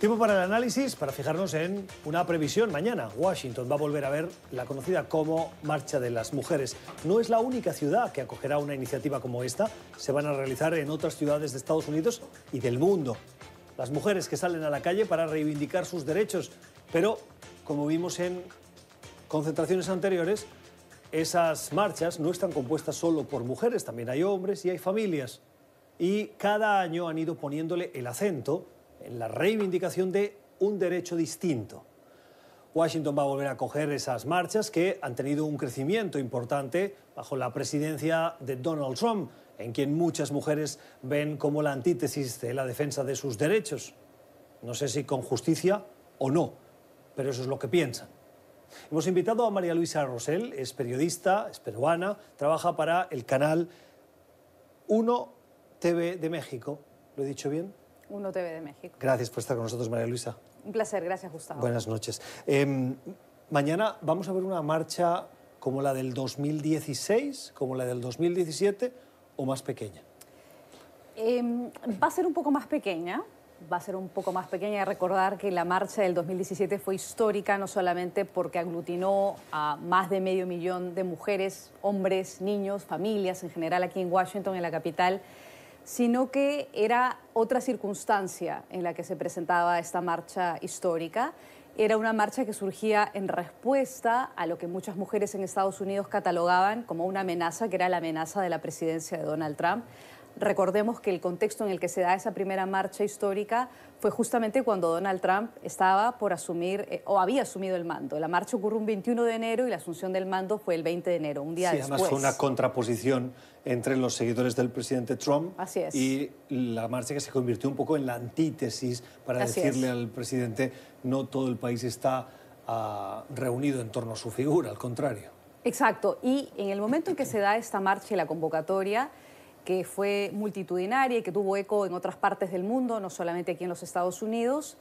Tiempo para el análisis, para fijarnos en una previsión. Mañana Washington va a volver a ver la conocida como Marcha de las Mujeres. No es la única ciudad que acogerá una iniciativa como esta. Se van a realizar en otras ciudades de Estados Unidos y del mundo. Las mujeres que salen a la calle para reivindicar sus derechos. Pero, como vimos en concentraciones anteriores, esas marchas no están compuestas solo por mujeres, también hay hombres y hay familias. Y cada año han ido poniéndole el acento en la reivindicación de un derecho distinto. Washington va a volver a coger esas marchas que han tenido un crecimiento importante bajo la presidencia de Donald Trump, en quien muchas mujeres ven como la antítesis de la defensa de sus derechos. No sé si con justicia o no, pero eso es lo que piensan. Hemos invitado a María Luisa Rosell, es periodista, es peruana, trabaja para el canal 1 TV de México. ¿Lo he dicho bien? 1 TV de México. Gracias por estar con nosotros, María Luisa. Un placer, gracias Gustavo. Buenas noches. Em, mañana vamos a ver una marcha como la del 2016, como la del 2017 o más pequeña. Em, va a ser un poco más pequeña, va a ser un poco más pequeña. Recordar que la marcha del 2017 fue histórica no solamente porque aglutinó a más de medio millón de mujeres, hombres, niños, familias en general aquí en Washington, en la capital, sino que era otra circunstancia en la que se presentaba esta marcha histórica. Era una marcha que surgía en respuesta a lo que muchas mujeres en Estados Unidos catalogaban como una amenaza, que era la amenaza de la presidencia de Donald Trump. Recordemos que el contexto en el que se da esa primera marcha histórica fue justamente cuando Donald Trump estaba por asumir eh, o había asumido el mando. La marcha ocurrió un 21 de enero y la asunción del mando fue el 20 de enero, un día sí, después. Además fue una contraposición entre los seguidores del presidente Trump Así es. y la marcha que se convirtió un poco en la antítesis para Así decirle es. al presidente no todo el país está ah, reunido en torno a su figura, al contrario. Exacto. Y en el momento en que se da esta marcha y la convocatoria, que fue multitudinaria y que tuvo eco en otras partes del mundo, no solamente aquí en los Estados Unidos,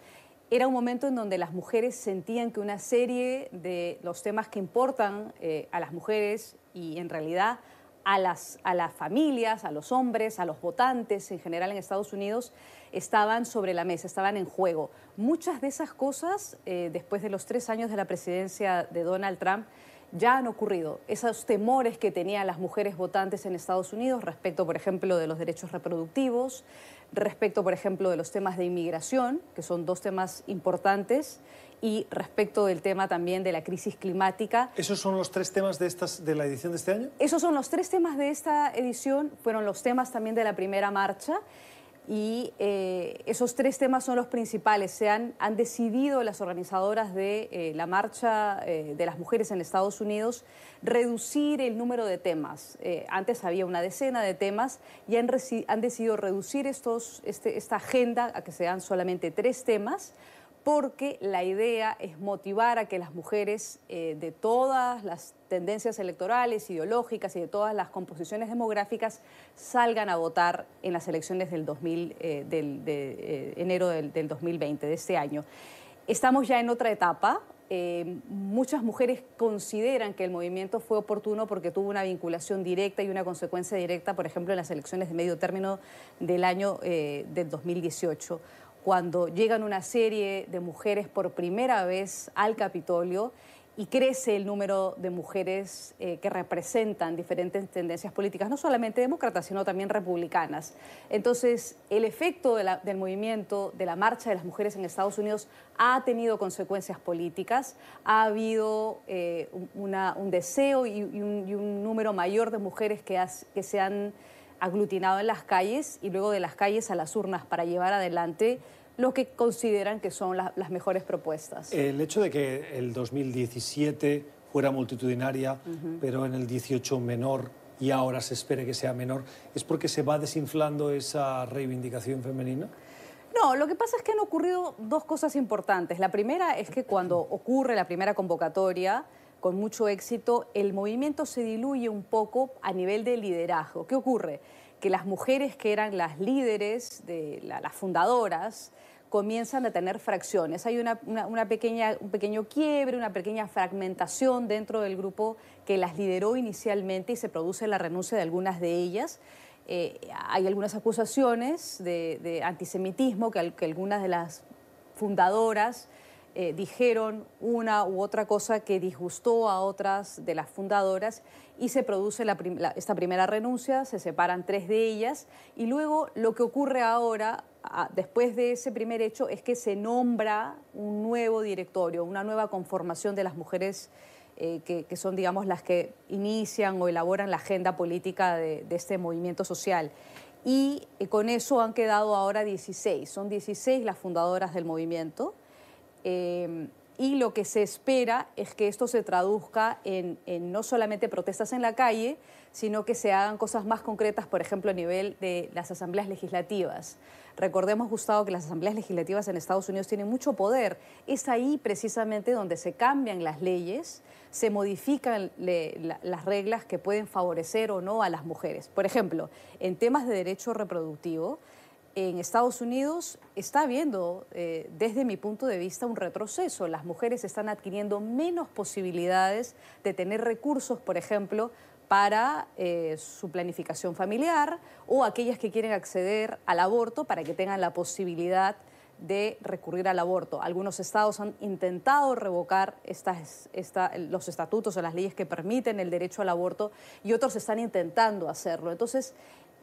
era un momento en donde las mujeres sentían que una serie de los temas que importan eh, a las mujeres y en realidad a las, a las familias, a los hombres, a los votantes en general en Estados Unidos, estaban sobre la mesa, estaban en juego. Muchas de esas cosas, eh, después de los tres años de la presidencia de Donald Trump, ya han ocurrido. Esos temores que tenían las mujeres votantes en Estados Unidos respecto, por ejemplo, de los derechos reproductivos, respecto, por ejemplo, de los temas de inmigración, que son dos temas importantes, y respecto del tema también de la crisis climática. ¿Esos son los tres temas de, estas, de la edición de este año? Esos son los tres temas de esta edición, fueron los temas también de la primera marcha y eh, esos tres temas son los principales. Se han, han decidido las organizadoras de eh, la marcha eh, de las mujeres en Estados Unidos reducir el número de temas. Antes había una decena de temas y han, han decidido reducir estos, este- esta agenda a que sean solamente tres temas porque la idea es motivar a que las mujeres eh, de todas las tendencias electorales, ideológicas y de todas las composiciones demográficas salgan a votar en las elecciones del 2000, eh, del, de eh, enero del, del 2020, de este año. Estamos ya en otra etapa. Muchas mujeres consideran que el movimiento fue oportuno porque tuvo una vinculación directa y una consecuencia directa, por ejemplo, en las elecciones de medio término del año del 2018 cuando llegan una serie de mujeres por primera vez al Capitolio y crece el número de mujeres eh, que representan diferentes tendencias políticas, no solamente demócratas, sino también republicanas. Entonces, el efecto del movimiento, de la marcha de las mujeres en Estados Unidos ha tenido consecuencias políticas, ha habido eh, un- deseo y, un, número mayor de mujeres que, que se han aglutinado en las calles y luego de las calles a las urnas para llevar adelante lo que consideran que son la- las mejores propuestas. El hecho de que el 2017 fuera multitudinaria, pero en el 18 menor y ahora se espere que sea menor, ¿es porque se va desinflando esa reivindicación femenina? No, lo que pasa es que han ocurrido dos cosas importantes. La primera es que cuando ocurre la primera convocatoria, con mucho éxito, el movimiento se diluye un poco a nivel de liderazgo. ¿Qué ocurre? Que las mujeres que eran las líderes, de la- las fundadoras, comienzan a tener fracciones. Hay una, pequeña, un pequeño quiebre, una pequeña fragmentación dentro del grupo que las lideró inicialmente y se produce la renuncia de algunas de ellas. Eh, hay algunas acusaciones de, antisemitismo que algunas de las fundadoras eh, dijeron una u otra cosa que disgustó a otras de las fundadoras y se produce esta primera renuncia, se separan tres de ellas y luego lo que ocurre ahora, después de ese primer hecho, es que se nombra un nuevo directorio, una nueva conformación de las mujeres eh, que, son, digamos, las que inician o elaboran la agenda política de, este movimiento social. Y eh, con eso han quedado ahora 16, son 16 las fundadoras del movimiento. Eh, y lo que se espera es que esto se traduzca en, no solamente protestas en la calle, sino que se hagan cosas más concretas, por ejemplo, a nivel de las asambleas legislativas. Recordemos, Gustavo, que las asambleas legislativas en Estados Unidos tienen mucho poder. Es ahí precisamente donde se cambian las leyes, se modifican las reglas que pueden favorecer o no a las mujeres. Por ejemplo, en temas de derecho reproductivo, en Estados Unidos está habiendo, eh, desde mi punto de vista, un retroceso. Las mujeres están adquiriendo menos posibilidades de tener recursos, por ejemplo, para eh, su planificación familiar o aquellas que quieren acceder al aborto para que tengan la posibilidad de recurrir al aborto. Algunos estados han intentado revocar los estatutos o las leyes que permiten el derecho al aborto y otros están intentando hacerlo. Entonces,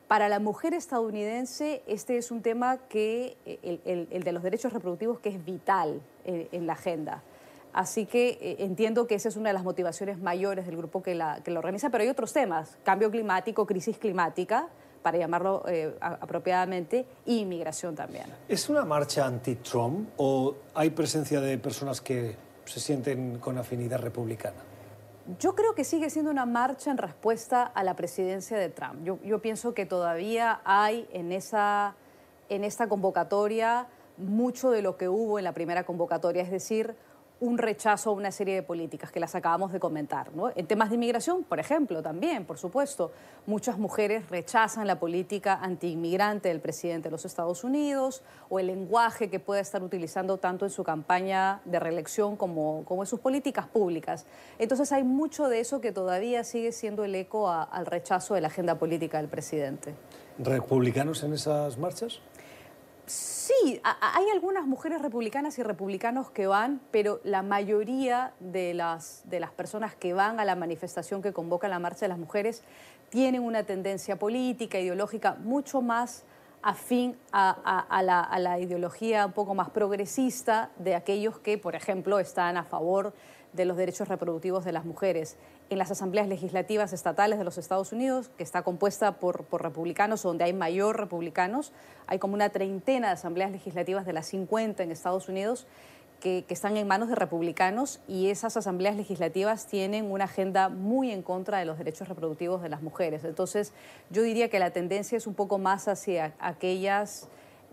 para la mujer estadounidense, este es un tema que, el, de los derechos reproductivos, que es vital en, la agenda. Así que eh, entiendo que esa es una de las motivaciones mayores del grupo que la, lo organiza, pero hay otros temas, cambio climático, crisis climática, para llamarlo eh, apropiadamente, y inmigración también. ¿Es una marcha anti-Trump o hay presencia de personas que se sienten con afinidad republicana? Yo creo que sigue siendo una marcha en respuesta a la presidencia de Trump. Yo, pienso que todavía hay en, esa, en esta convocatoria mucho de lo que hubo en la primera convocatoria, es decir, un rechazo a una serie de políticas que las acabamos de comentar. En temas de inmigración, por ejemplo, también, por supuesto, muchas mujeres rechazan la política antiinmigrante del presidente de los Estados Unidos o el lenguaje que puede estar utilizando tanto en su campaña de reelección como, como en sus políticas públicas. Entonces hay mucho de eso que todavía sigue siendo el eco al rechazo de la agenda política del presidente. ¿Republicanos en esas marchas? Sí, hay algunas mujeres republicanas y republicanos que van, pero la mayoría de las, de las personas que van a la manifestación que convoca la Marcha de las Mujeres tienen una tendencia política, ideológica, mucho más afín a, la, a, la, ideología un poco más progresista de aquellos que, por ejemplo, están a favor de los derechos reproductivos de las mujeres en las asambleas legislativas estatales de los Estados Unidos, que está compuesta por, republicanos, donde hay mayor republicanos. Hay como una treintena de asambleas legislativas de las 50 en Estados Unidos que, están en manos de republicanos y esas asambleas legislativas tienen una agenda muy en contra de los derechos reproductivos de las mujeres. Entonces, yo diría que la tendencia es un poco más hacia aquellas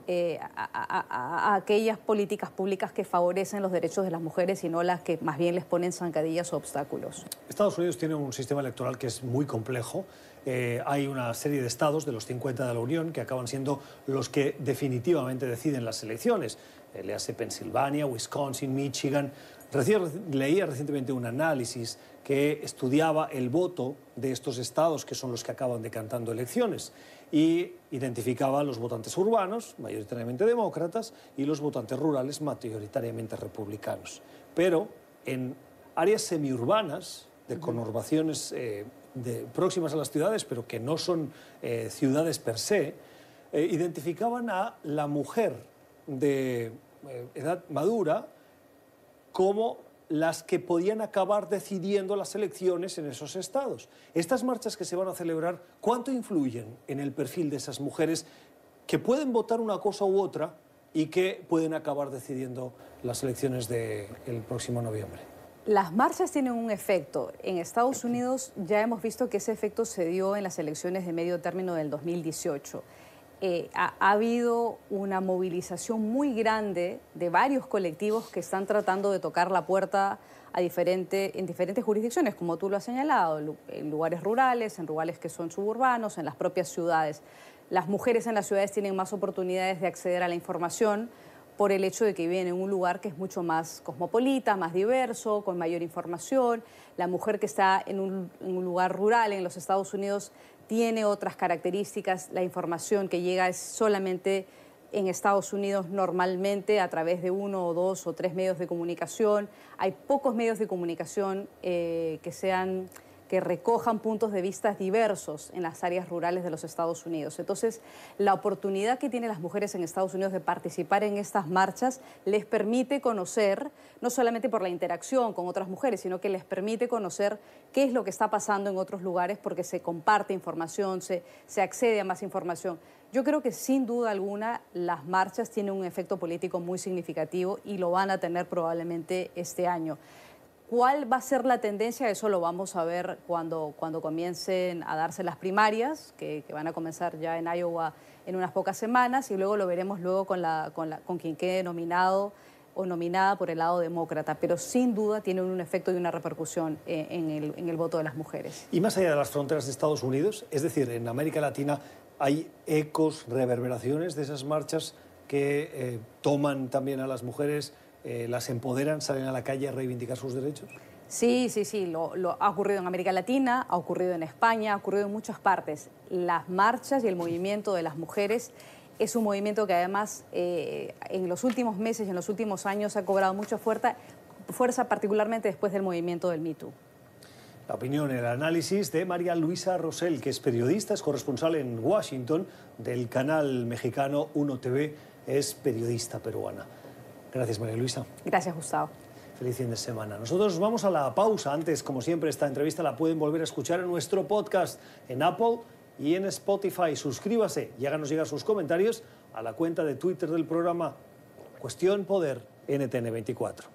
eh, a, aquellas políticas públicas que favorecen los derechos de las mujeres y no las que más bien les ponen zancadillas o obstáculos. Estados Unidos tiene un sistema electoral que es muy complejo. Eh, hay una serie de estados de los 50 de la Unión que acaban siendo los que definitivamente deciden las elecciones. Eh, le Pensilvania, Wisconsin, Michigan. Leía recientemente un análisis que estudiaba el voto de estos estados que son los que acaban decantando elecciones y identificaba los votantes urbanos, mayoritariamente demócratas, y los votantes rurales, mayoritariamente republicanos. Pero en áreas semiurbanas, de conurbaciones eh, próximas a las ciudades, pero que no son eh, ciudades per se, eh, identificaban a la mujer de edad madura como las que podían acabar decidiendo las elecciones en esos estados. Estas marchas que se van a celebrar, ¿cuánto influyen en el perfil de esas mujeres que pueden votar una cosa u otra y que pueden acabar decidiendo las elecciones del próximo noviembre? Las marchas tienen un efecto. En Estados Unidos ya hemos visto que ese efecto se dio en las elecciones de medio término del 2018. Eh, ha, habido una movilización muy grande de varios colectivos que están tratando de tocar la puerta a diferente, en diferentes jurisdicciones, como tú lo has señalado, en lugares rurales, en lugares que son suburbanos, en las propias ciudades. Las mujeres en las ciudades tienen más oportunidades de acceder a la información por el hecho de que viven en un lugar que es mucho más cosmopolita, más diverso, con mayor información. La mujer que está en un, en un lugar rural en los Estados Unidos tiene otras características, la información que llega es solamente en Estados Unidos normalmente a través de uno o dos o tres medios de comunicación. Hay pocos medios de comunicación eh, que sean que recojan puntos de vista diversos en las áreas rurales de los Estados Unidos. Entonces, la oportunidad que tienen las mujeres en Estados Unidos de participar en estas marchas les permite conocer, no solamente por la interacción con otras mujeres, sino que les permite conocer qué es lo que está pasando en otros lugares porque se comparte información, se, se accede a más información. Yo creo que sin duda alguna las marchas tienen un efecto político muy significativo y lo van a tener probablemente este año. ¿Cuál va a ser la tendencia? Eso lo vamos a ver cuando, cuando comiencen a darse las primarias, que, van a comenzar ya en Iowa en unas pocas semanas, y luego lo veremos luego con, con, la, quien quede nominado o nominada por el lado demócrata, pero sin duda tiene un efecto y una repercusión eh, en el, en el voto de las mujeres. Y más allá de las fronteras de Estados Unidos, es decir, en América Latina, ¿hay ecos, reverberaciones de esas marchas que eh, toman también a las mujeres eh, las empoderan, salen a la calle a reivindicar sus derechos? Sí, sí, sí, lo, ha ocurrido en América Latina, ha ocurrido en España, ha ocurrido en muchas partes. Las marchas y el movimiento de las mujeres es un movimiento que además eh, en los últimos meses y en los últimos años ha cobrado mucha fuerza, fuerza particularmente después del movimiento del Me La opinión, el análisis de María Luisa Rosell, que es periodista, es corresponsal en Washington del canal mexicano 1 TV, es periodista peruana. Gracias, María Luisa. Gracias, Gustavo. Feliz fin de semana. Nosotros vamos a la pausa. Antes, como siempre, esta entrevista la pueden volver a escuchar en nuestro podcast en Apple y en Spotify. Suscríbase y háganos llegar sus comentarios a la cuenta de Twitter del programa Cuestión Poder NTN24.